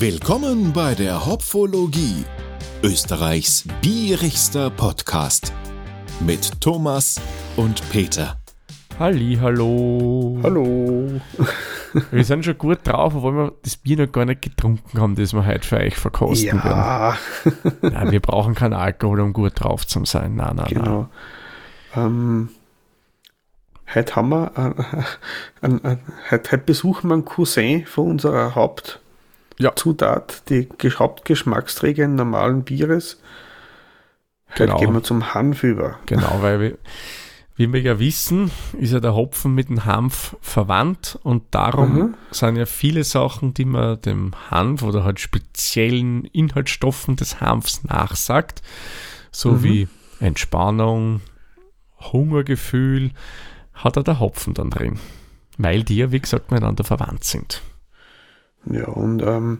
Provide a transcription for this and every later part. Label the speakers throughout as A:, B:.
A: Willkommen bei der Hopfologie, Österreichs bierigster Podcast mit Thomas und Peter.
B: Halli, hallo.
C: Hallo.
B: Wir sind schon gut drauf, obwohl wir das Bier noch gar nicht getrunken haben, das wir heute für euch verkosten
C: Ja,
B: werden. Nein, wir brauchen keinen Alkohol, um gut drauf zu sein. Nein, nein, nein.
C: genau. Ähm, heute haben wir, äh, ein, ein, heute, heute besuchen wir einen Cousin von unserer Hauptzutat,
B: Ja.
C: die Gesch- Hauptgeschmacksträger in normalen Bieres. Heute
B: Genau.
C: gehen wir zum Hanf über.
B: Genau, weil wir, wie wir ja wissen, ist ja der Hopfen mit dem Hanf verwandt und darum
C: Mhm.
B: sind ja viele Sachen, die man dem Hanf oder halt speziellen Inhaltsstoffen des Hanfs nachsagt, so
C: Mhm.
B: wie Entspannung, Hungergefühl, hat er der Hopfen dann drin. Weil die ja, wie gesagt, miteinander verwandt sind.
C: Ja, und ähm,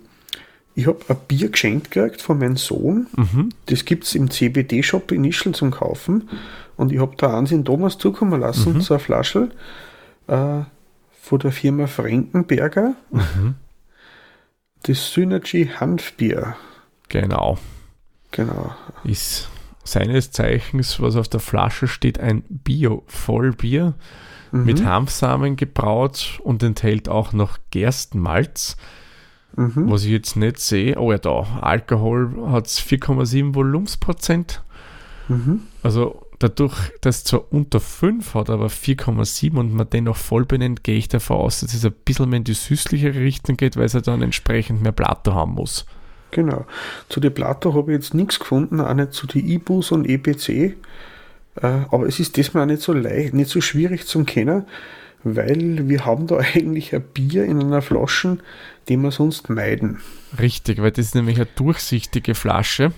C: ich habe ein Bier geschenkt gekriegt von meinem Sohn.
B: Mhm.
C: Das gibt es im CBD-Shop in Ischl zum Kaufen. Und ich habe da eins in Thomas zukommen lassen,
B: Mhm.
C: so eine Flasche äh, von der Firma Frankenberger.
B: Mhm.
C: Das Synergy Hanfbier.
B: Genau.
C: Genau.
B: Ist seines Zeichens, was auf der Flasche steht, ein Bio-Vollbier.
C: Mhm.
B: mit Hanfsamen gebraut und enthält auch noch Gerstenmalz,
C: Mhm.
B: was ich jetzt nicht sehe. Oh ja, da, Alkohol hat 4,7 Volumensprozent.
C: Mhm.
B: Also dadurch, dass es zwar unter 5 hat, aber 4,7 und man dennoch voll benennt, gehe ich davon aus, dass es ein bisschen mehr in die süßlichere Richtung geht, weil es ja dann entsprechend mehr Plato haben muss.
C: Genau. Zu den Plato habe ich jetzt nichts gefunden, auch nicht zu den IBUs und EPC. Äh, aber es ist diesmal auch nicht so leicht, nicht so schwierig zum Kennen, weil wir haben da eigentlich ein Bier in einer Flasche, die wir sonst meiden.
B: Richtig, weil das ist nämlich eine durchsichtige Flasche,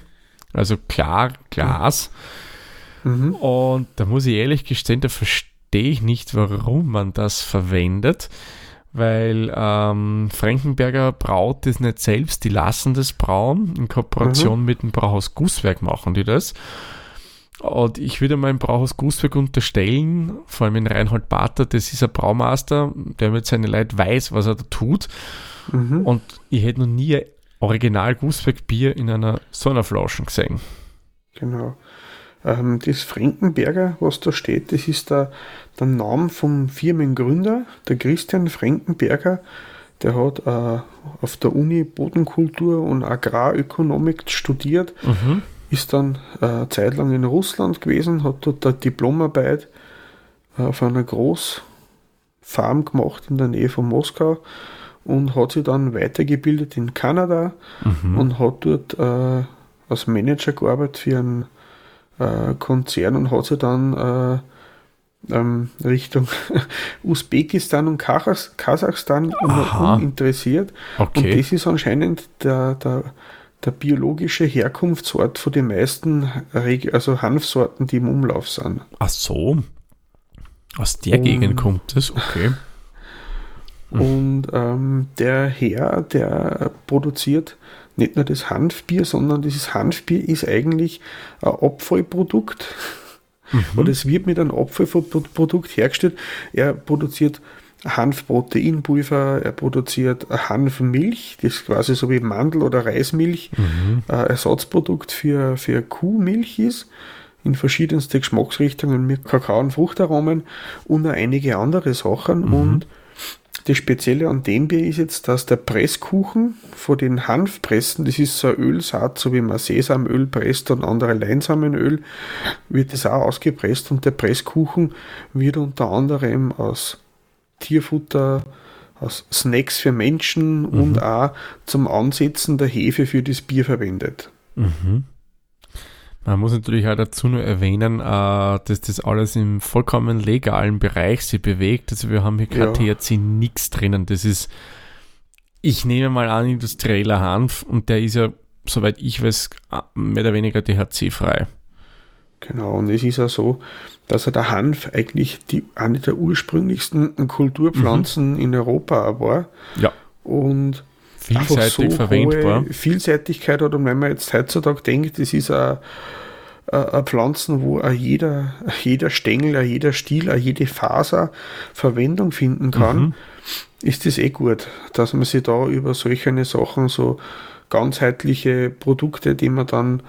B: also klar Glas.
C: Mhm.
B: Und da muss ich ehrlich gestehen, da verstehe ich nicht, warum man das verwendet, weil ähm, Frankenberger braut das nicht selbst, die lassen das brauen. In Kooperation mit dem Brauhaus Gusswerk machen die das. Und ich würde meinem Brauhaus Gusswerk unterstellen, vor allem in Reinhold Bater, das ist ein Braumeister, der mit seinen Leuten weiß, was er da tut.
C: Mhm.
B: Und ich hätte noch nie ein Original Gusswerk Bier in einer so einer Flasche gesehen.
C: Genau. Ähm, das Frankenberger, was da steht, das ist der, der Name vom Firmengründer, der Christian Frankenberger. Der hat äh, auf der Uni Bodenkultur und Agrarökonomik studiert,
B: Mhm.
C: Ist dann äh, eine Zeit lang in Russland gewesen, hat dort eine Diplomarbeit äh, auf einer Großfarm gemacht in der Nähe von Moskau und hat sich dann weitergebildet in Kanada
B: Mhm.
C: und hat dort äh, als Manager gearbeitet für einen äh, Konzern und hat sich dann äh, ähm, Richtung Usbekistan und Kasachs- Kasachstan interessiert. Und
B: Okay.
C: das ist anscheinend der, der, der biologische Herkunftsort von den meisten Reg also Hanfsorten, die im Umlauf sind.
B: Ach so. Aus der
C: Um-
B: Gegend kommt es, okay. Hm.
C: Und ähm, der Herr, der produziert nicht nur das Hanfbier, sondern dieses Hanfbier ist eigentlich ein Abfallprodukt. Oder es wird mit einem Abfallprodukt hergestellt. Er produziert Hanfproteinpulver, er produziert Hanfmilch, das ist quasi so wie Mandel- oder Reismilch, äh, Ersatzprodukt für, für Kuhmilch ist, in verschiedenste Geschmacksrichtungen mit Kakao und Fruchtaromen und noch einige andere Sachen. Und das Spezielle an dem Bier ist jetzt, dass der Presskuchen von den Hanfpressen, das ist so ein Ölsaat, so wie man Sesamöl presst und andere Leinsamenöl, wird das auch ausgepresst und der Presskuchen wird unter anderem aus Tierfutter, aus Snacks für Menschen und auch zum Ansetzen der Hefe für das Bier verwendet.
B: Mhm. Man muss natürlich auch dazu nur erwähnen, äh, dass das alles im vollkommen legalen Bereich sich bewegt. Also wir haben hier kein
C: Ja.
B: THC nichts drinnen. Das ist, ich nehme mal an, industrieller Hanf und der ist ja, soweit ich weiß, mehr oder weniger THC-frei.
C: Genau, und es ist ja so, dass ja der Hanf eigentlich die, eine der ursprünglichsten Kulturpflanzen in Europa war.
B: Ja,
C: Und
B: vielseitig verwendbar.
C: hohe Vielseitigkeit hat. Und wenn man jetzt heutzutage denkt, das ist ein, Pflanzen, wo auch jeder, jeder Stängel, auch jeder Stiel, auch jede Faser Verwendung finden kann, ist das eh gut, dass man sich da über solche Sachen, so ganzheitliche Produkte, die man dann,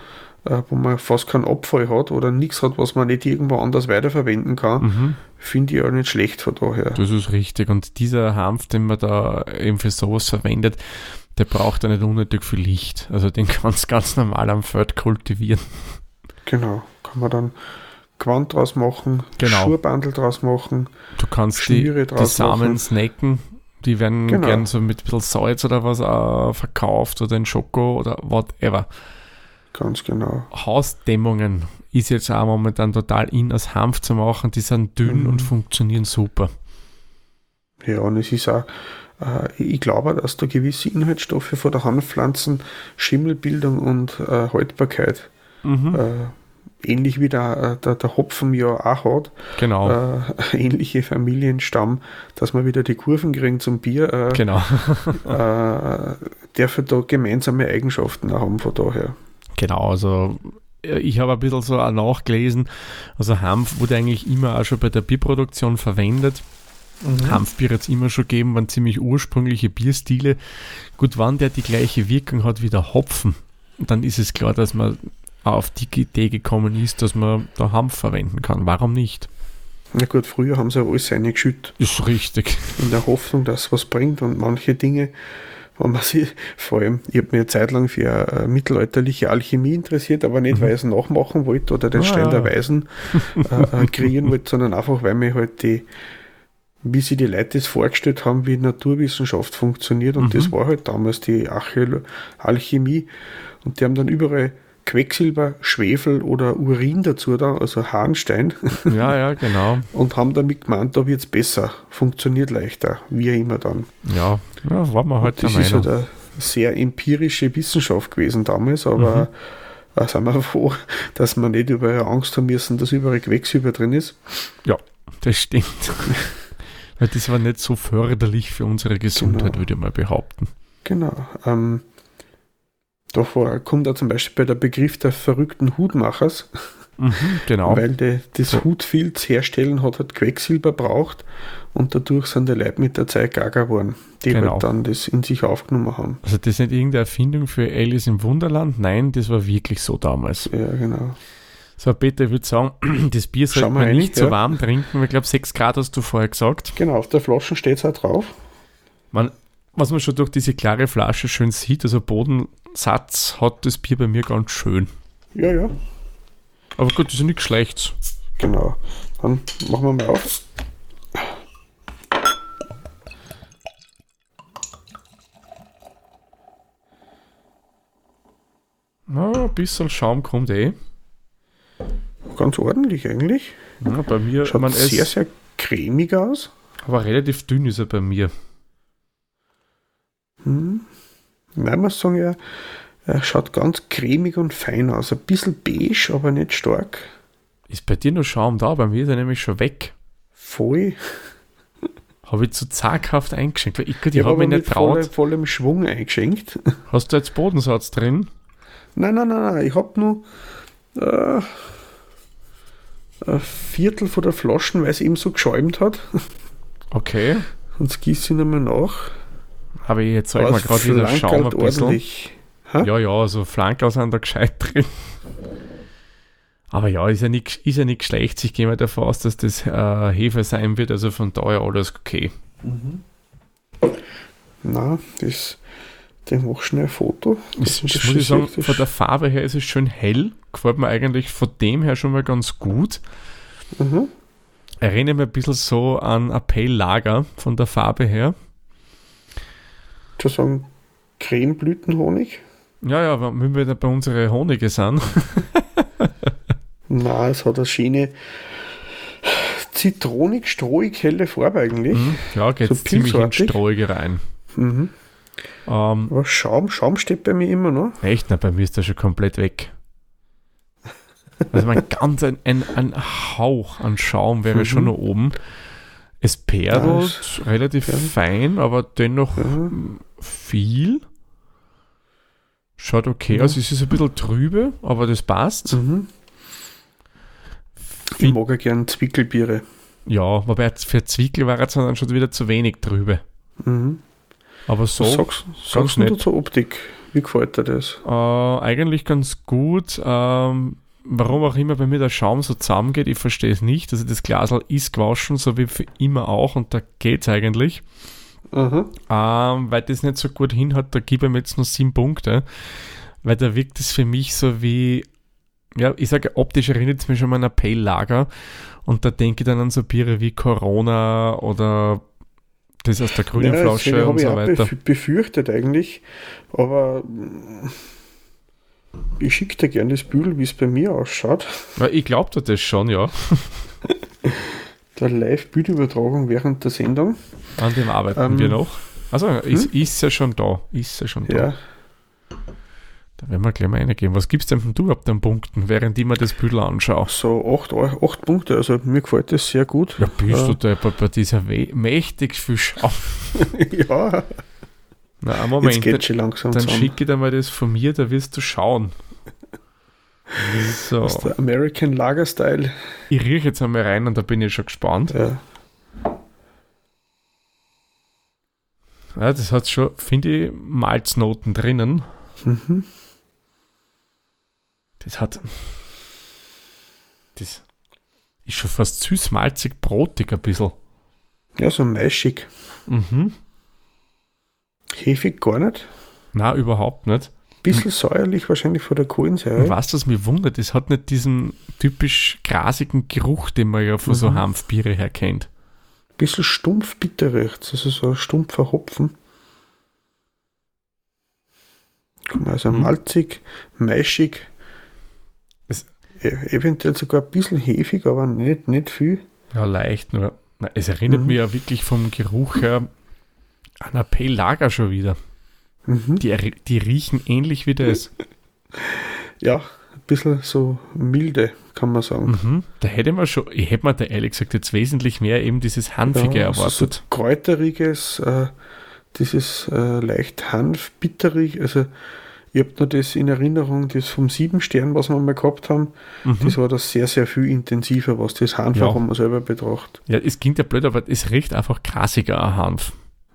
C: äh, wo man fast keinen Abfall hat oder nichts hat, was man nicht irgendwo anders weiterverwenden kann,
B: Mhm.
C: finde ich auch nicht schlecht von daher.
B: Das ist richtig. Und dieser Hanf, den man da eben für sowas verwendet, der braucht ja nicht unnötig viel Licht. Also den kannst du ganz normal am Feld kultivieren.
C: Genau, kann man dann Gewand draus machen,
B: Genau.
C: Schuhbandel draus machen.
B: Du kannst die,
C: Schnüre
B: die
C: draus
B: Samen
C: machen.
B: snacken. Die werden
C: Genau.
B: gern so mit ein bisschen Salz oder was äh, verkauft oder in Schoko oder whatever.
C: Ganz genau.
B: Hausdämmungen ist jetzt auch momentan total in, aus Hanf zu machen. Die sind dünn
C: Mhm.
B: und funktionieren super.
C: Ja, und es ist auch, äh, ich glaube, dass da gewisse Inhaltsstoffe von der Hanfpflanzen Schimmelbildung und äh, Haltbarkeit,
B: Mhm.
C: äh, ähnlich wie der, äh, der, der Hopfen ja auch hat,
B: genau.
C: äh, ähnliche Familienstamm, dass wir wieder die Kurven kriegen zum Bier, äh,
B: Genau.
C: äh, dürfen da gemeinsame Eigenschaften auch haben von daher.
B: Genau, also äh, ich habe ein bisschen so auch nachgelesen. Also Hanf wurde eigentlich immer auch schon bei der Bierproduktion verwendet. Hanfbier hat es immer schon gegeben, waren ziemlich ursprüngliche Bierstile. Gut, wann der die gleiche Wirkung hat wie der Hopfen, dann ist es klar, dass man auf die Idee gekommen ist, dass man da Hanf verwenden kann. Warum nicht?
C: Na gut, früher haben sie ja alles reingeschüttet,
B: Ist richtig.
C: in der Hoffnung, dass es was bringt und manche Dinge, wenn man sich, vor allem, ich habe mir eine Zeit lang für äh, mittelalterliche Alchemie interessiert, aber nicht, weil ich es nachmachen wollte oder den
B: Ah,
C: Stein der Weisen äh, äh, kreieren wollte, sondern einfach, weil mir halt die, wie sie die Leute das vorgestellt haben, wie Naturwissenschaft funktioniert. Und das war halt damals die Archäolo Alchemie. Und die haben dann überall Quecksilber, Schwefel oder Urin dazu da, also Harnstein
B: Ja, ja, genau.
C: und haben damit gemeint, da wird es besser, funktioniert leichter, wie immer dann.
B: Ja, ja war man halt der
C: Das ist halt eine sehr empirische Wissenschaft gewesen damals, aber
B: Mhm.
C: sind wir froh, dass wir nicht überall Angst haben müssen, dass überall Quecksilber drin ist.
B: Ja, das stimmt. Weil das war nicht so förderlich für unsere Gesundheit,
C: Genau.
B: würde ich mal behaupten.
C: Genau. Ähm, davor kommt da zum Beispiel bei der Begriff der verrückten Hutmachers,
B: Mhm, genau.
C: weil die, das
B: So.
C: Hutfilz herstellen hat halt Quecksilber braucht und dadurch sind die Leute mit der Zeit gaga geworden, die
B: Genau.
C: halt dann das in sich aufgenommen haben.
B: Also das ist nicht irgendeine Erfindung für Alice im Wunderland. Nein, das war wirklich so damals.
C: Ja, genau.
B: So, Peter, ich würde sagen, das Bier sollte man
C: rein,
B: nicht so
C: ja.
B: warm trinken, ich glaube, 6 Grad hast du vorher gesagt.
C: Genau, auf der Flasche steht es auch drauf.
B: Man, was man schon durch diese klare Flasche schön sieht, also Bodensatz hat das Bier bei mir ganz schön.
C: Ja, ja.
B: Aber gut, das ist nichts Schlechtes.
C: Genau. Dann machen wir mal auf.
B: Na, ein bisschen Schaum kommt eh.
C: Ganz ordentlich eigentlich.
B: Ja, bei mir,
C: Schaut
B: man
C: sehr,
B: ist,
C: sehr cremig aus.
B: aber relativ dünn ist er bei mir.
C: Hm. Nein, muss sagen, er, er schaut ganz cremig und fein aus. Ein bisschen beige, aber nicht stark.
B: Ist bei dir noch Schaum da? Bei mir ist er nämlich schon weg.
C: Voll.
B: Habe ich zu zaghaft eingeschenkt. Weil ich, ich
C: Ich
B: habe mich nicht traut.
C: vollem Schwung eingeschenkt.
B: Hast du jetzt Bodensatz drin?
C: Nein, nein, nein, nein. Ich habe nur äh, ein Viertel von der Flaschen, weil es eben so geschäumt hat.
B: Okay.
C: Sonst gieße ich nochmal nach.
B: Habe ich jetzt zeig mal
C: Aber es
B: gerade wieder Schaum ein bisschen. Ja, ja, also Flankerl sind da gescheit drin. Aber ja, ist ja nicht, ist ja nicht schlecht. Ich gehe mal davon aus, dass das äh, Hefe sein wird. Also von daher alles okay.
C: Na, das, den mach schnell ein Foto.
B: Das,
C: Das
B: das muss ich sagen, von der Farbe her ist es schön hell. Gefällt mir eigentlich von dem her schon mal ganz gut.
C: Mhm.
B: Erinnert mich ein bisschen so an Pale Lager von der Farbe her.
C: Zu sagen, Cremeblütenhonig.
B: Ja, ja, wenn wir da bei unseren Honige sind.
C: Na, es hat eine schöne zitronig, strohig helle Farbe eigentlich.
B: Mhm. Ja, geht
C: So
B: ziemlich
C: pilzartig.
B: Strohige rein.
C: Mhm.
B: Ähm,
C: Aber Schaum, Schaum steht bei mir immer noch.
B: echt, na, bei mir ist der schon komplett weg. Also mein ganz ein, ein, ein Hauch an Schaum wäre
C: Mhm.
B: schon noch oben. Es perlt relativ
C: ja.
B: fein, aber dennoch
C: Ja.
B: Viel. Schaut okay
C: Ja.
B: aus. Es ist ein bisschen trübe, aber das passt.
C: Mhm. Ich mag ja gern Zwickelbiere.
B: Ja, wobei für Zwickel war es dann schon wieder zu wenig drüber.
C: Mhm.
B: Aber so
C: Was sagst, sagst du zur Optik? Wie gefällt dir das?
B: äh, eigentlich ganz gut. Ähm, warum auch immer bei mir der Schaum so zusammengeht, ich verstehe es nicht. Also das Glasl ist gewaschen, so wie für immer auch, und da geht's eigentlich.
C: Aha.
B: Ähm, weil das nicht so gut hinhat, da gebe ich mir jetzt nur sieben Punkte. Weil da wirkt es für mich so wie, ja, ich sage, optisch erinnert es mich schon an ein Pale Lager. Und da denke ich dann an so Biere wie Corona oder das aus der grünen
C: Ja,
B: Flasche und
C: ich
B: so weiter.
C: bef- befürchtet eigentlich, aber ich schicke dir gerne das Bügel, wie es bei mir ausschaut.
B: Ja, ich glaube das schon, ja.
C: Der Live-Bildübertragung während der Sendung.
B: An dem arbeiten
C: Ähm,
B: wir noch. Also ist, ist ja schon da. Ist ja schon da.
C: Ja,
B: Da werden wir gleich mal reingehen. Was gibt's denn du ab den Punkten, während ich mir das Büdel anschaue?
C: so 8, acht Punkte, also mir gefällt das sehr gut.
B: Ja, bist du
C: Äh,
B: da bei, bei dieser We mächtig viel Schau.
C: ja,
B: Na, einen
C: jetzt
B: Moment,
C: geht schon langsam
B: dann
C: zusammen.
B: schicke ich dir mal das von mir, da wirst du schauen. So,
C: Das ist der American Lager Style.
B: ich rieche jetzt einmal rein und da bin ich schon gespannt.
C: Ja.
B: Ja, das hat schon, finde ich, Malznoten drinnen.
C: Mhm.
B: Das hat. Das ist schon fast süß-malzig, brotig ein bisschen.
C: ja, so maischig.
B: Mhm.
C: Hefig gar nicht.
B: Na, überhaupt nicht.
C: Bisschen säuerlich wahrscheinlich von der Kohlensäure.
B: was das mich wundert, es hat nicht diesen typisch grasigen Geruch, den man ja von so
C: Mhm.
B: Hanfbiere her kennt.
C: Bisschen stumpf bitter riecht Also so ein stumpfer Hopfen. Also
B: Mhm.
C: malzig, maischig.
B: Es-
C: E- eventuell sogar ein bisschen hefig, aber nicht, nicht viel.
B: Ja, leicht nur. Es erinnert
C: Mhm.
B: mich ja wirklich vom Geruch her an ein Pale Lager schon wieder.
C: Mhm.
B: Die, die riechen ähnlich wie das.
C: Ja, ein bisschen so milde, kann man sagen.
B: Mhm. Da hätte man schon, ich hätte mir da ehrlich gesagt jetzt wesentlich mehr eben dieses Hanfige
C: Ja, also
B: erwartet.
C: So kräuteriges, äh, dieses äh, leicht hanfbitterig. Also ich habe nur das in Erinnerung, das vom sieben Stern, was wir mal gehabt haben,
B: Mhm.
C: das war das sehr, sehr viel intensiver, was das Hanf
B: Ja.
C: auch wenn man selber betrachtet.
B: Ja, es klingt ja blöd, aber es riecht einfach grasiger an Hanf.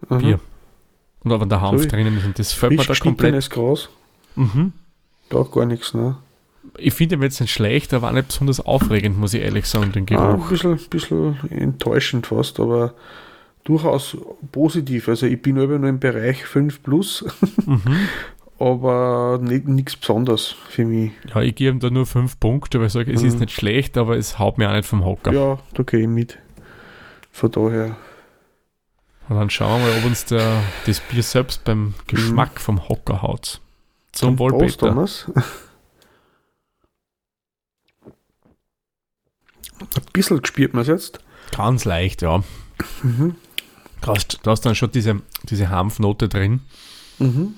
C: Aha.
B: Bier. Und aber der Hanf
C: So
B: drinnen ist und das fällt mir da komplett.
C: geschnittenes Gras,
B: Mhm.
C: da gar nichts. Ne?
B: Ich finde ihn jetzt nicht schlecht, aber auch nicht besonders aufregend, muss ich ehrlich sagen, den
C: Ah, ein
B: Geruch.
C: bisschen, bisschen enttäuschend fast, aber durchaus positiv. Also ich bin über nur im Bereich 5 plus,
B: Mhm.
C: aber nichts Besonderes für mich.
B: Ja, ich gebe ihm da nur fünf Punkte, weil ich sage, es ist
C: Mhm.
B: nicht schlecht, aber es haut mir auch nicht vom Hocker.
C: Ja, da gehe ich mit. Von daher.
B: Und dann schauen wir mal, ob uns der, das Bier selbst beim Geschmack vom Hocker haut. Zum Wohl, Peter.
C: Thomas. Ein bisschen gespürt man es jetzt.
B: Ganz leicht, ja.
C: Mhm.
B: Du hast, du hast dann schon diese, diese Hanfnote drin.
C: Mhm.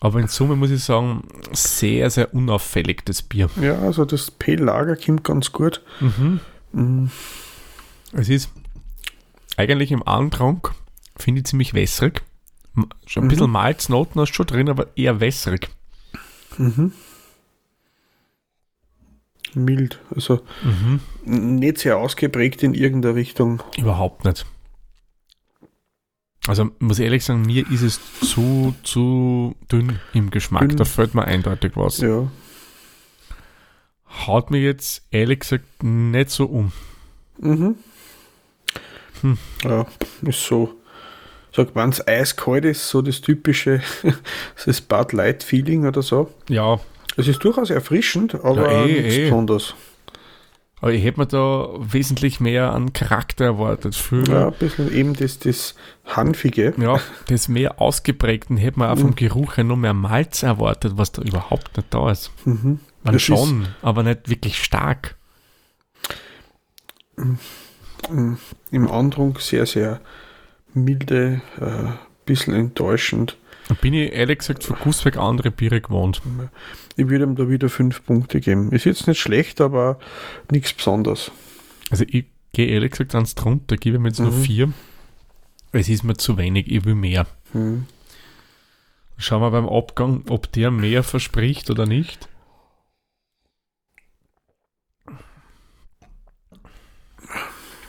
B: Aber in Summe muss ich sagen, sehr, sehr unauffällig, das Bier.
C: Ja, also das P-Lager kommt ganz gut.
B: Mhm.
C: Mhm.
B: Es ist eigentlich im Antrank, finde ich ziemlich wässrig. Schon ein
C: Mhm.
B: bisschen Malznoten hast du schon drin, aber eher wässrig.
C: Mhm. Mild, also
B: Mhm.
C: nicht sehr ausgeprägt in irgendeiner Richtung.
B: Überhaupt nicht. Also muss ich ehrlich sagen, mir ist es zu, zu dünn im Geschmack.
C: Dünn.
B: Da fällt mir eindeutig was.
C: Ja,
B: Haut mir jetzt ehrlich gesagt nicht so um.
C: mhm.
B: Hm.
C: ja ist so. Sag, wenn es eiskalt ist, so das typische, das Bud Light Feeling oder so.
B: Ja,
C: Es ist durchaus erfrischend, aber
B: Ja, eh,
C: nichts
B: eh.
C: besonders.
B: aber ich hätte mir da wesentlich mehr an Charakter erwartet. Für,
C: Ja,
B: ja.
C: ein bisschen eben das, das Hanfige.
B: das mehr ausgeprägten hätte man auch vom
C: Mhm.
B: Geruch her noch mehr Malz erwartet, was da überhaupt nicht da ist.
C: Mhm.
B: Man
C: Das
B: schon, aber nicht wirklich stark.
C: Mm, Im Andrang sehr, sehr milde, äh, bisschen enttäuschend.
B: Da bin ich ehrlich gesagt für Gussweg andere Biere gewohnt.
C: Ich würde ihm da wieder fünf Punkte geben. Ist jetzt nicht schlecht, aber nichts Besonderes.
B: Also ich gehe ehrlich gesagt ans drunter, gebe mir jetzt nur
C: Mhm.
B: vier. Es ist mir zu wenig, ich will mehr.
C: Hm.
B: Schauen wir beim Abgang, ob der mehr verspricht oder nicht.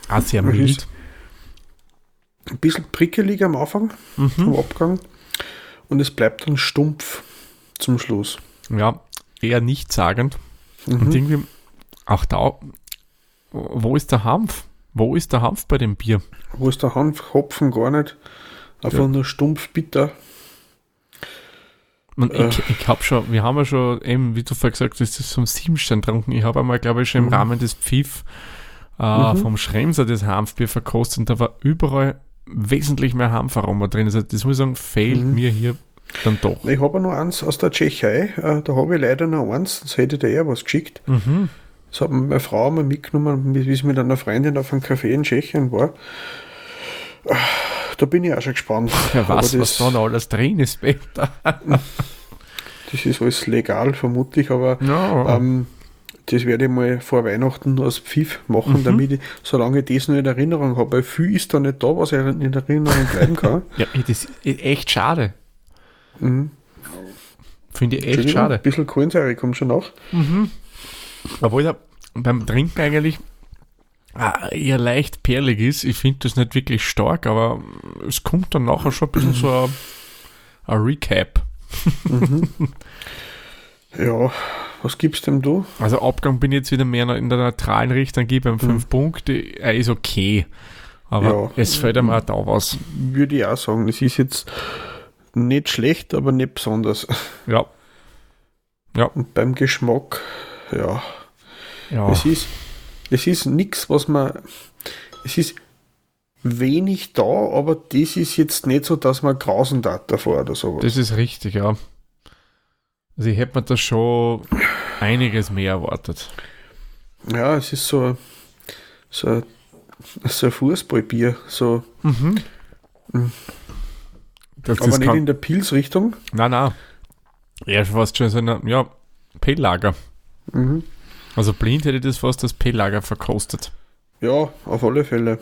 B: Ah, sehr mild.
C: ein bisschen prickelig am Anfang
B: Mhm.
C: vom Abgang und es bleibt dann stumpf zum Schluss.
B: Ja, eher nichtssagend.
C: Mhm.
B: Und irgendwie, auch da, wo ist der Hanf? Wo ist der Hanf bei dem Bier?
C: Wo ist der Hanf, Hopfen gar nicht, einfach
B: Ja.
C: nur stumpf bitter.
B: Man,
C: Äh.
B: ich, ich habe schon, wir haben ja schon, eben, wie du vorher gesagt hast, das ist vom Siebenstein getrunken. Ich habe einmal, glaube ich, schon im
C: Mhm.
B: Rahmen des Pfiff äh,
C: Mhm.
B: vom Schremser das Hanfbier verkostet und da war überall wesentlich mehr Hanfaroma drin. Also das muss ich sagen, fehlt
C: Mhm.
B: mir hier dann doch.
C: Ich habe noch eins aus der Tschechei, äh, da habe ich leider noch eins, das hätte der eher was geschickt.
B: Mhm.
C: Das hat mir meine Frau mal mitgenommen, wie sie mit einer Freundin auf einem Café in Tschechien war. Ah, Da bin ich auch schon gespannt.
B: Weiß, was
C: das,
B: da noch alles drin ist, Peter.
C: das ist alles legal, vermutlich, aber
B: Ja.
C: ähm, das werde ich mal vor Weihnachten als Pfiff machen,
B: Mhm.
C: damit ich, solange ich das noch in Erinnerung habe. Weil viel ist da nicht da, was in Erinnerung bleiben kann.
B: ja, das ist echt schade.
C: Mhm.
B: Finde ich echt schade.
C: Ein bisschen Kohlensäure kommt schon nach.
B: Obwohl er beim Trinken eigentlich ah, eher leicht perlig ist. Ich finde das nicht wirklich stark, aber es kommt dann nachher schon ein bisschen so ein, ein Recap.
C: Ja, was gibst dem du?
B: Also Abgang bin ich jetzt wieder mehr in der neutralen Richtung, gebe ihm 5 Punkte. Er ist okay. Aber
C: Ja.
B: es fällt ihm auch da was.
C: Würde ich auch sagen. Es ist jetzt nicht schlecht, aber nicht besonders.
B: Ja.
C: Und beim Geschmack, ja,
B: Ja.
C: es ist, es ist nichts, was man, es ist wenig da, aber das ist jetzt nicht so, dass man grausen darf davor oder sowas.
B: Das ist richtig, ja. Also ich hätte mir da schon einiges mehr erwartet.
C: ja, es ist so, so, ein- so ein Fußballbier, so,
B: Mhm. Das,
C: aber
B: das
C: nicht in der Pilzrichtung.
B: nein, nein. Er ist fast schon so ein, ja, P-Lager.
C: Mhm.
B: Also blind hätte ich das fast als P-Lager verkostet.
C: Ja, auf alle Fälle.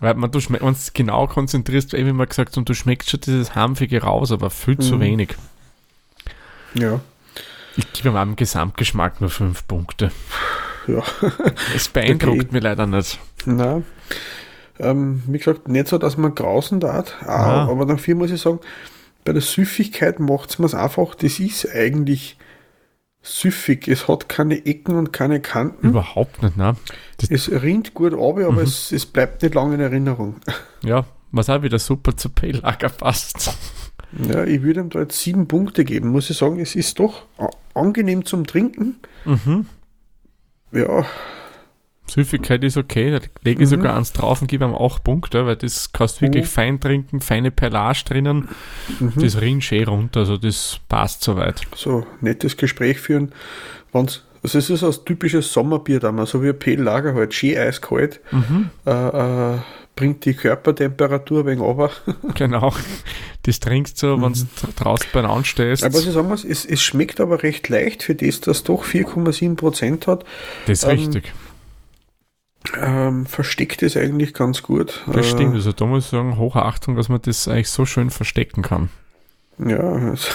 B: Weil man, du wenn du genau konzentrierst, wie immer gesagt, und du schmeckst schon dieses Hanfige raus, aber viel zu
C: Mhm.
B: wenig.
C: Ja,
B: Ich gebe am Gesamtgeschmack nur fünf Punkte.
C: ja.
B: Es beeindruckt
C: Okay.
B: mich leider nicht.
C: Nein. Ähm, wie gesagt, nicht so, dass man grausen darf,
B: Ah.
C: aber dafür muss ich sagen, bei der Süffigkeit macht es mir einfach, das ist eigentlich süffig. Es hat keine Ecken und keine Kanten.
B: Überhaupt nicht, ne?
C: Es rinnt gut ab, aber
B: Mhm.
C: es, es bleibt nicht lange in Erinnerung.
B: Ja, was auch wieder super zu P-Lager passt.
C: Ja, ich würde ihm da jetzt sieben Punkte geben, muss ich sagen. Es ist doch angenehm zum Trinken.
B: Mhm.
C: Ja,
B: Süffigkeit ist okay, da lege ich
C: Mhm.
B: sogar eins drauf und gebe ihm acht Punkte, weil das kannst du wirklich
C: Mhm.
B: fein trinken, feine Perlage drinnen,
C: mhm.
B: das rinnt schön runter, also das passt soweit.
C: so nettes Gespräch führen. Wenn's, also es ist ein typisches Sommerbier damals, so wie ein Pale Lager halt, schön eiskalt.
B: Mhm.
C: äh, äh, bringt die Körpertemperatur wegen runter.
B: Genau. Das trinkst du, wenn du draußen beieinander stehst.
C: Mhm. Aber was ich sagen muss, es, es schmeckt aber recht leicht für das, dass es doch 4,7% hat.
B: das ist
C: ähm,
B: richtig.
C: Ähm, versteckt es eigentlich ganz gut.
B: Das
C: Äh,
B: stimmt. Also da muss ich sagen, hohe Achtung, dass man das eigentlich so schön verstecken kann.
C: Ja, es-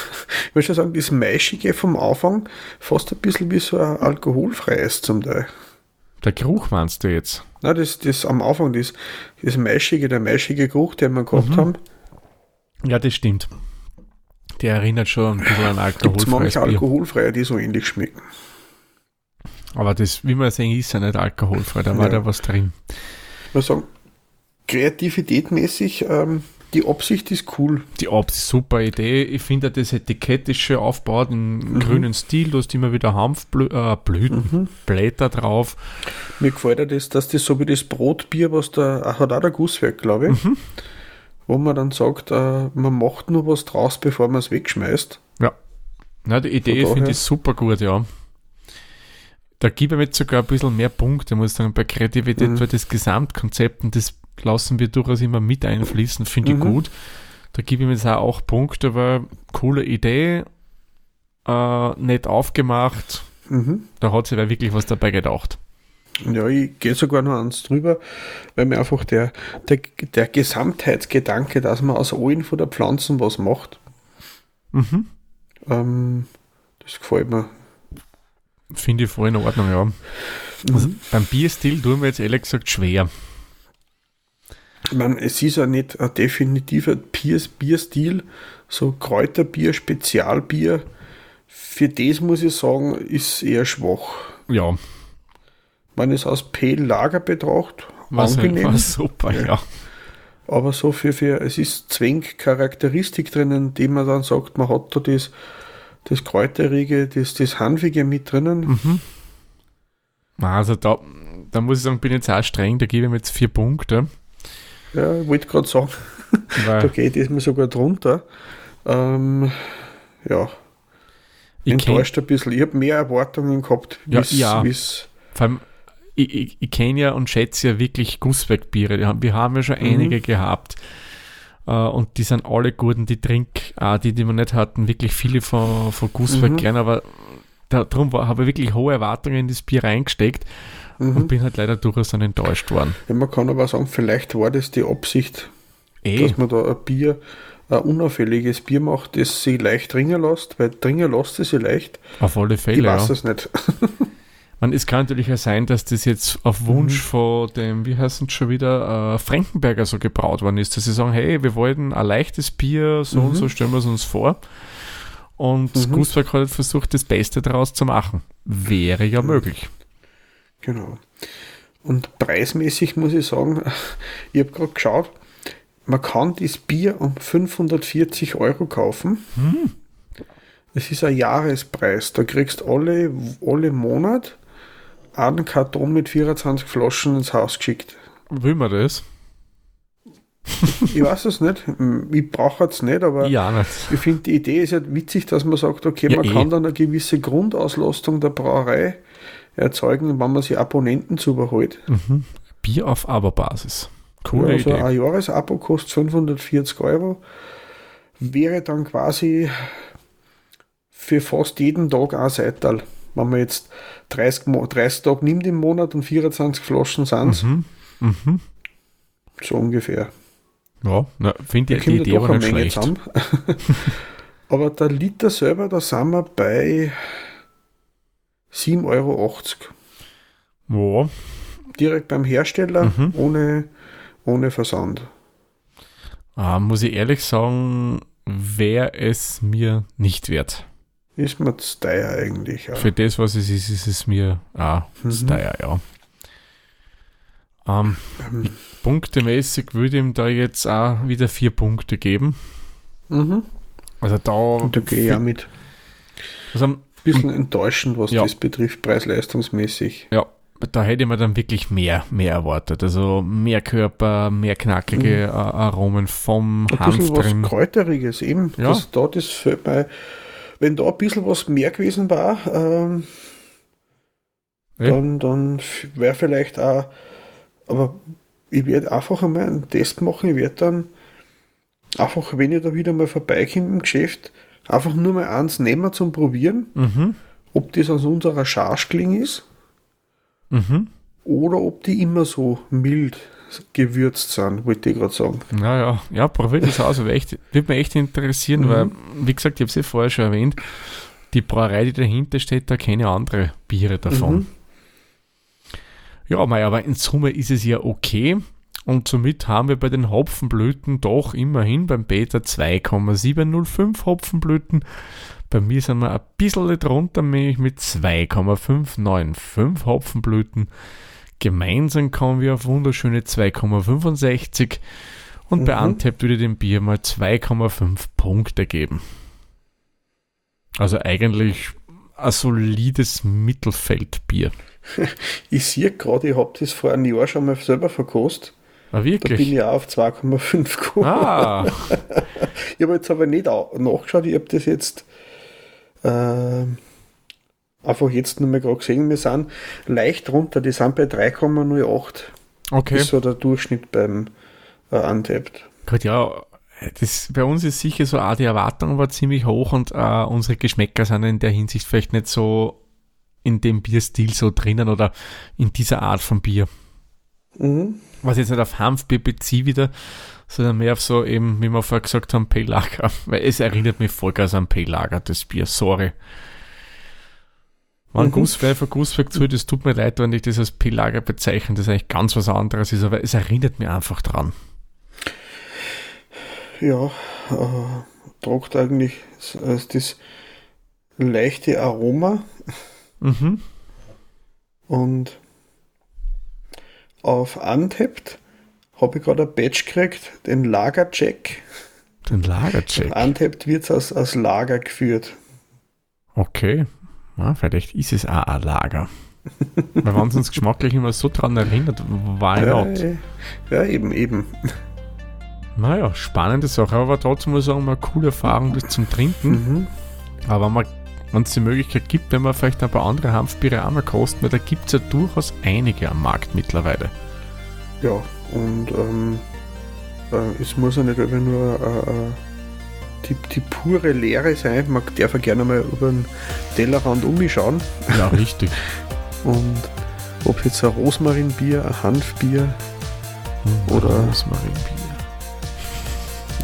C: ich würde schon sagen, das Maischige vom Anfang fast ein bisschen wie so ein alkoholfreies zum Teil.
B: Der Geruch meinst du jetzt?
C: Na, das, das am Anfang, das, das Maischige, der maischige Geruch, den wir gehabt
B: Mhm.
C: haben,
B: Ja, das stimmt. Der erinnert schon ein bisschen an alkoholfreies
C: manche
B: Bier.
C: alkoholfreie, die so ähnlich schmecken.
B: Aber das, wie man sehen, ist ja nicht alkoholfrei, da war
C: Ja.
B: da was drin.
C: Ich muss sagen, kreativitätmäßig, ähm, die Absicht ist cool.
B: Die Obst, super Idee. Ich finde, das Etikett ist schön aufgebaut in
C: Mhm.
B: grünen Stil. Du hast immer wieder Hanfblüten, äh,
C: Mhm.
B: Blätter drauf.
C: Mir gefällt ja das, dass das so wie das Brotbier, was da ach, hat auch der Gusswerk, glaube ich,
B: Mhm.
C: wo man dann sagt, äh, man macht nur was draus, bevor man es wegschmeißt.
B: Na, die Idee finde ich super gut, ja. Da gebe ich mir jetzt sogar ein bisschen mehr Punkte, muss ich sagen, bei Kreativität,
C: Mhm.
B: weil das Gesamtkonzept und das lassen wir durchaus immer mit einfließen, finde ich
C: Mhm.
B: gut. Da gebe ich mir jetzt auch Punkte, weil coole Idee, äh, nett aufgemacht,
C: Mhm.
B: da hat sich wer wirklich was dabei gedacht.
C: Ja, ich gehe sogar noch eins drüber, weil mir einfach der, der, der Gesamtheitsgedanke, dass man aus allen von der Pflanzen was macht,
B: Mhm.
C: ähm, das gefällt mir.
B: Finde ich voll in Ordnung, ja. Also
C: Mhm.
B: beim Bierstil tun wir jetzt ehrlich gesagt schwer.
C: Ich meine, es ist ja nicht ein definitiver Bierstil, so Kräuterbier, Spezialbier. Für das muss ich sagen, ist eher schwach.
B: Ja.
C: Wenn ich es aus Pale-Lager betrachte,
B: Was
C: angenehm.
B: war super, ja.
C: Aber so für, für es ist zwingend Charakteristik drinnen, die man dann sagt, man hat da das, das Kräuterige, das, das Hanfige mit drinnen.
B: Mhm. Also da, da muss ich sagen, bin ich jetzt auch streng, da gebe ich mir jetzt vier Punkte.
C: Ja, ich wollte gerade sagen, da
B: Weil
C: geht es mir sogar drunter. Ähm, ja,
B: ich
C: enttäuscht ein bisschen. Ich habe mehr Erwartungen gehabt,
B: Ja,
C: wie's,
B: ja.
C: wie's,
B: vor allem, ich, ich, ich kenne ja und schätze ja wirklich Gussbergbiere. Wir haben- ja schon
C: Mhm.
B: einige gehabt. Äh, und die sind alle gut und die trink, auch die, die wir nicht hatten, wirklich viele von, von Gussberg
C: Mhm.
B: gern, aber darum war- habe ich wirklich hohe Erwartungen in das Bier reingesteckt und
C: mhm.
B: bin halt leider durchaus dann enttäuscht worden.
C: ja, man kann aber sagen, vielleicht war das die Absicht,
B: Eh,
C: dass man da ein Bier, ein unauffälliges Bier macht, das sich leicht dringen lässt, weil dringen lässt es sich leicht.
B: auf alle
C: Ich
B: Fälle.
C: weiß
B: Ja.
C: es nicht.
B: Man, es kann natürlich auch sein, dass das jetzt auf
C: Mhm.
B: Wunsch von dem, wie heißt es schon wieder, äh, Frankenberger so gebraut worden ist, dass sie sagen, hey, wir wollten ein leichtes Bier, so und
C: Mhm.
B: so stellen wir es uns vor. Und
C: Mhm.
B: Gussberg hat halt versucht, das Beste daraus zu machen. Wäre ja möglich.
C: Genau. Und preismäßig muss ich sagen, ich habe gerade geschaut, man kann das Bier um 540 Euro kaufen.
B: Hm.
C: Es ist ein Jahrespreis. Da kriegst du alle, alle Monat einen Karton mit 24 Flaschen ins Haus geschickt.
B: Will man das?
C: Ich weiß es nicht. Ich brauche es nicht, aber
B: Ja, nicht.
C: ich finde die Idee ist ja witzig, dass man sagt, okay,
B: Ja,
C: man
B: eh.
C: kann dann eine gewisse Grundauslastung der Brauerei erzeugen, wenn man sich Abonnenten zubeholt.
B: Mhm. Bier auf Aberbasis. Coole
C: also
B: Idee.
C: ein Jahresabo kostet 540 Euro. Wäre dann quasi für fast jeden Tag ein Seital. Wenn man jetzt 30, Mo- 30 Tage nimmt im Monat und 24 Flaschen sind
B: Mhm. Mhm.
C: so ungefähr.
B: Ja, finde ich die Idee
C: ja
B: aber nicht schlecht.
C: Aber der Liter selber, da sind wir bei 7,80 Euro.
B: Ja,
C: Direkt beim Hersteller,
B: Mhm.
C: ohne, ohne Versand.
B: äh, muss ich ehrlich sagen, wäre es mir nicht wert.
C: Ist mir zu teuer eigentlich. Ja.
B: Für das, was es ist, ist es mir ah,
C: Mhm.
B: zu teuer, ja. Ähm,
C: Ähm,
B: punktemäßig würde ich ihm da jetzt auch wieder vier Punkte geben.
C: mhm.
B: Also da,
C: Und da gehe ich auch mit.
B: also,
C: bisschen enttäuschend, was
B: Ja.
C: das betrifft, preis-leistungsmäßig.
B: ja, da hätte mir dann wirklich mehr, mehr erwartet. Also mehr Körper, mehr knackige
C: Mhm.
B: Aromen vom
C: Ein
B: Hanf
C: bisschen was
B: drin.
C: Kräuteriges eben.
B: Ja.
C: Das, da, das fällt mir, wenn da ein bisschen was mehr gewesen war, ähm,
B: Ja.
C: dann, dann wäre vielleicht auch, aber ich werde einfach einmal einen Test machen. Ich werde dann einfach, wenn ich da wieder mal vorbeikomme im Geschäft, einfach nur mal eins nehmen zum Probieren,
B: Mhm,
C: ob das aus unserer Scharschkling ist
B: mhm.
C: oder ob die immer so mild gewürzt sind, wollte ich gerade sagen.
B: Naja, ja, probier das aus. aber echt, würde mich echt interessieren,
C: Mhm.
B: weil, wie gesagt, ich habe es ja vorher schon erwähnt, die Brauerei, die dahinter steht, da keine andere Biere davon.
C: Mhm.
B: Ja, mei, aber in Summe ist es ja okay. Und somit haben wir bei den Hopfenblüten doch immerhin beim Beta 2,705 Hopfenblüten. Bei mir sind wir ein bisschen drunter, nämlich mit 2,595 Hopfenblüten. Gemeinsam kommen wir auf wunderschöne 2,65 und bei
C: Mhm.
B: Antep würde ich dem Bier mal 2,5 Punkte geben. Also eigentlich ein solides Mittelfeldbier.
C: Ich sehe gerade, ich habe das vor einem Jahr schon mal selber verkostet.
B: Ah,
C: Da bin
B: wirklich?
C: ich auf 2,5 gekommen.
B: Ah,
C: Ich habe jetzt aber nicht au- nachgeschaut, ich habe das jetzt ähm, einfach jetzt nur mal gerade gesehen. Wir sind leicht runter, die sind bei 3,08.
B: okay.
C: ist so der Durchschnitt beim äh, Untapped.
B: Gut, ja, das, bei uns ist sicher so, auch die Erwartung war ziemlich hoch und äh, unsere Geschmäcker sind in der Hinsicht vielleicht nicht so in dem Bierstil so drinnen oder in dieser Art von Bier.
C: Mhm.
B: Was jetzt nicht auf Hanfbier beziehe wieder, sondern mehr auf so eben, wie wir vorher gesagt haben, Pale Lager. Weil es erinnert mich vollgas an Pale Lager, das Bier, sorry. Wenn
C: Mhm.
B: Gusswerfer Gusswerk zu, das tut mir leid, wenn ich das als Pale Lager bezeichne, das eigentlich ganz was anderes ist, aber es erinnert mich einfach dran.
C: ja, äh, tragt eigentlich das, das leichte Aroma.
B: Mhm.
C: Und auf Untapped habe ich gerade ein Badge gekriegt, den Lagercheck.
B: Den Lagercheck?
C: Untapped wird als, als Lager geführt.
B: Okay. Ja, vielleicht ist es auch ein Lager. Weil wenn es uns geschmacklich immer so dran erinnert, why
C: ja,
B: not?
C: Ja, eben, eben.
B: Naja, spannende Sache, aber trotzdem muss ich sagen, mal eine coole Erfahrung das zum Trinken.
C: Mhm.
B: Aber wenn es die Möglichkeit gibt, wenn man vielleicht ein paar andere Hanfbiere auch mal kosten, weil da gibt es ja durchaus einige am Markt mittlerweile.
C: Ja, und ähm, äh, es muss ja nicht einfach nur äh, äh, die, die pure Leere sein. Man darf ja gerne mal über den Tellerrand umschauen.
B: Ja, richtig.
C: und ob jetzt ein Rosmarinbier, ein Hanfbier
B: Mhm.
C: Oder-
B: Rosmarinbier.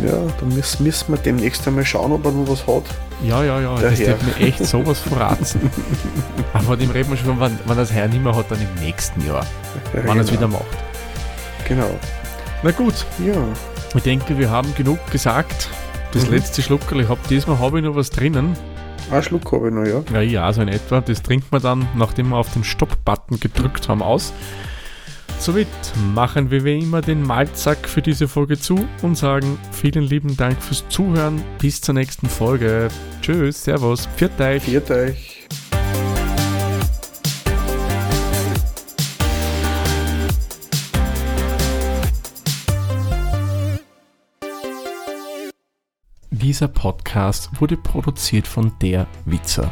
C: Ja, dann müssen, müssen wir demnächst einmal schauen, ob er noch was hat.
B: Ja, ja, ja,
C: Der
B: das wird mir echt sowas verraten. Aber von dem reden wir schon, wenn, wenn das Herr nicht mehr hat, dann im nächsten Jahr,
C: Ja,
B: wenn er es
C: genau.
B: wieder macht.
C: Genau.
B: Na gut,
C: Ja,
B: ich denke, wir haben genug gesagt. Das
C: Mhm.
B: letzte Schluckerl, ich hab, diesmal habe ich noch was drinnen.
C: ein Schluck habe ich noch, ja.
B: Ja, ja, so in etwa. Das trinkt man dann, nachdem wir auf den Stopp-Button gedrückt haben, aus. Somit machen wir wie immer den Maltsack für diese Folge zu und sagen vielen lieben Dank fürs Zuhören. Bis zur nächsten Folge. Tschüss, Servus, pfiat euch.
C: Viert euch.
B: Dieser Podcast wurde produziert von Der Witzer.